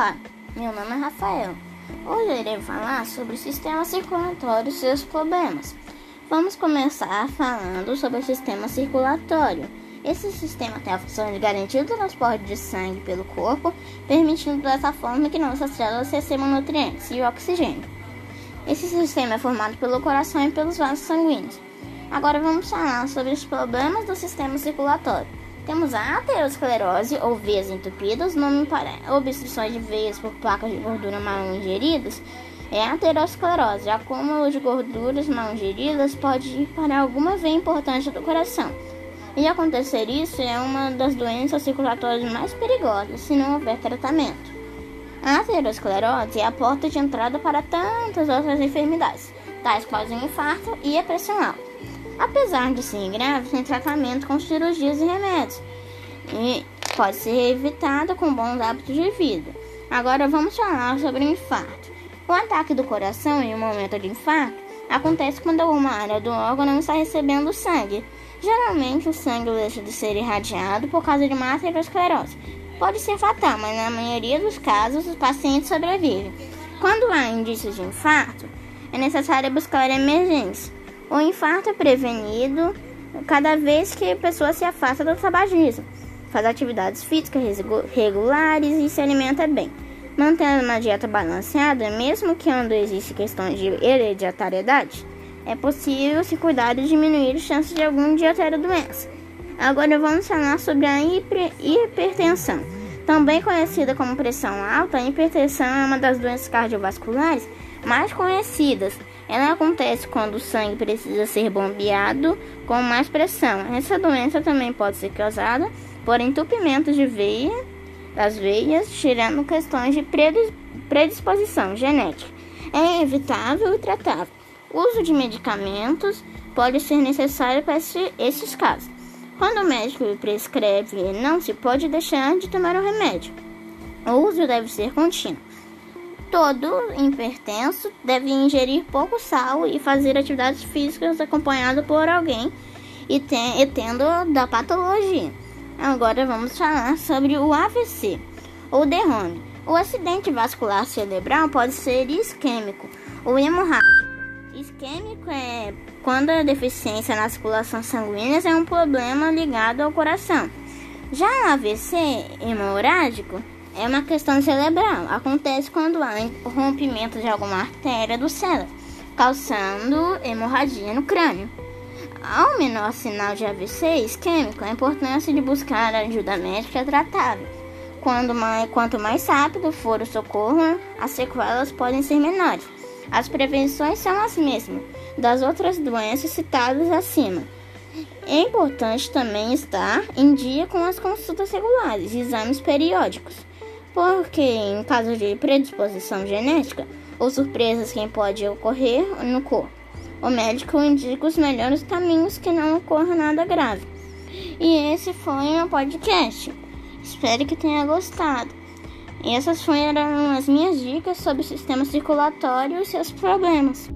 Olá, meu nome é Rafael. Hoje eu irei falar sobre o sistema circulatório e seus problemas. Vamos começar falando sobre o sistema circulatório. Esse sistema tem a função de garantir o transporte de sangue pelo corpo, permitindo dessa forma que nossas células recebam nutrientes e oxigênio. Esse sistema é formado pelo coração e pelos vasos sanguíneos. Agora vamos falar sobre os problemas do sistema circulatório. Temos a aterosclerose ou veias entupidas, nome para obstruções de veias por placas de gordura mal ingeridas. É a aterosclerose. Acúmulo de gorduras mal ingeridas pode ir para alguma veia importante do coração. E acontecer isso é uma das doenças circulatórias mais perigosas se não houver tratamento. A aterosclerose é a porta de entrada para tantas outras enfermidades, tais quais o infarto e a pressão alta. Apesar de ser grave, tem tratamento com cirurgias e remédios. E pode ser evitado com bons hábitos de vida. Agora vamos falar sobre o infarto. O ataque do coração em um momento de infarto acontece quando alguma área do órgão não está recebendo sangue. Geralmente o sangue deixa de ser irradiado por causa de uma aterosclerose. Pode ser fatal, mas na maioria dos casos os pacientes sobrevivem. Quando há indícios de infarto, é necessário buscar emergência. O infarto é prevenido cada vez que a pessoa se afasta do tabagismo, faz atividades físicas regulares e se alimenta bem. Mantendo uma dieta balanceada, mesmo que quando existe questões de hereditariedade, é possível se cuidar e diminuir as chances de algum dia ter a doença. Agora vamos falar sobre a hiper hipertensão. Também conhecida como pressão alta, a hipertensão é uma das doenças cardiovasculares mais conhecidas ela acontece quando o sangue precisa ser bombeado com mais pressão. Essa doença também pode ser causada por entupimento de veia, das veias, tirando questões de predisposição genética. É evitável e tratável. O uso de medicamentos pode ser necessário para esses casos. Quando o médico prescreve, não se pode deixar de tomar o remédio. O uso deve ser contínuo. Todo hipertenso deve ingerir pouco sal e fazer atividades físicas acompanhado por alguém e, e tendo da patologia. Agora vamos falar sobre o AVC ou derrame. O acidente vascular cerebral pode ser isquêmico ou hemorrágico. Isquêmico é quando a deficiência na circulação sanguínea é um problema ligado ao coração. Já o AVC hemorrágico é uma questão cerebral. Acontece quando há rompimento de alguma artéria do cérebro, causando hemorragia no crânio. Ao menor sinal de AVC isquêmico, a importância de buscar ajuda médica é tratável. Quando mais, quanto mais rápido for o socorro, as sequelas podem ser menores. As prevenções são as mesmas das outras doenças citadas acima. É importante também estar em dia com as consultas regulares e exames periódicos porque em caso de predisposição genética ou surpresas que pode ocorrer no corpo, o médico indica os melhores caminhos que não ocorra nada grave. E esse foi o podcast. Espero que tenha gostado. Essas foram as minhas dicas sobre o sistema circulatório e seus problemas.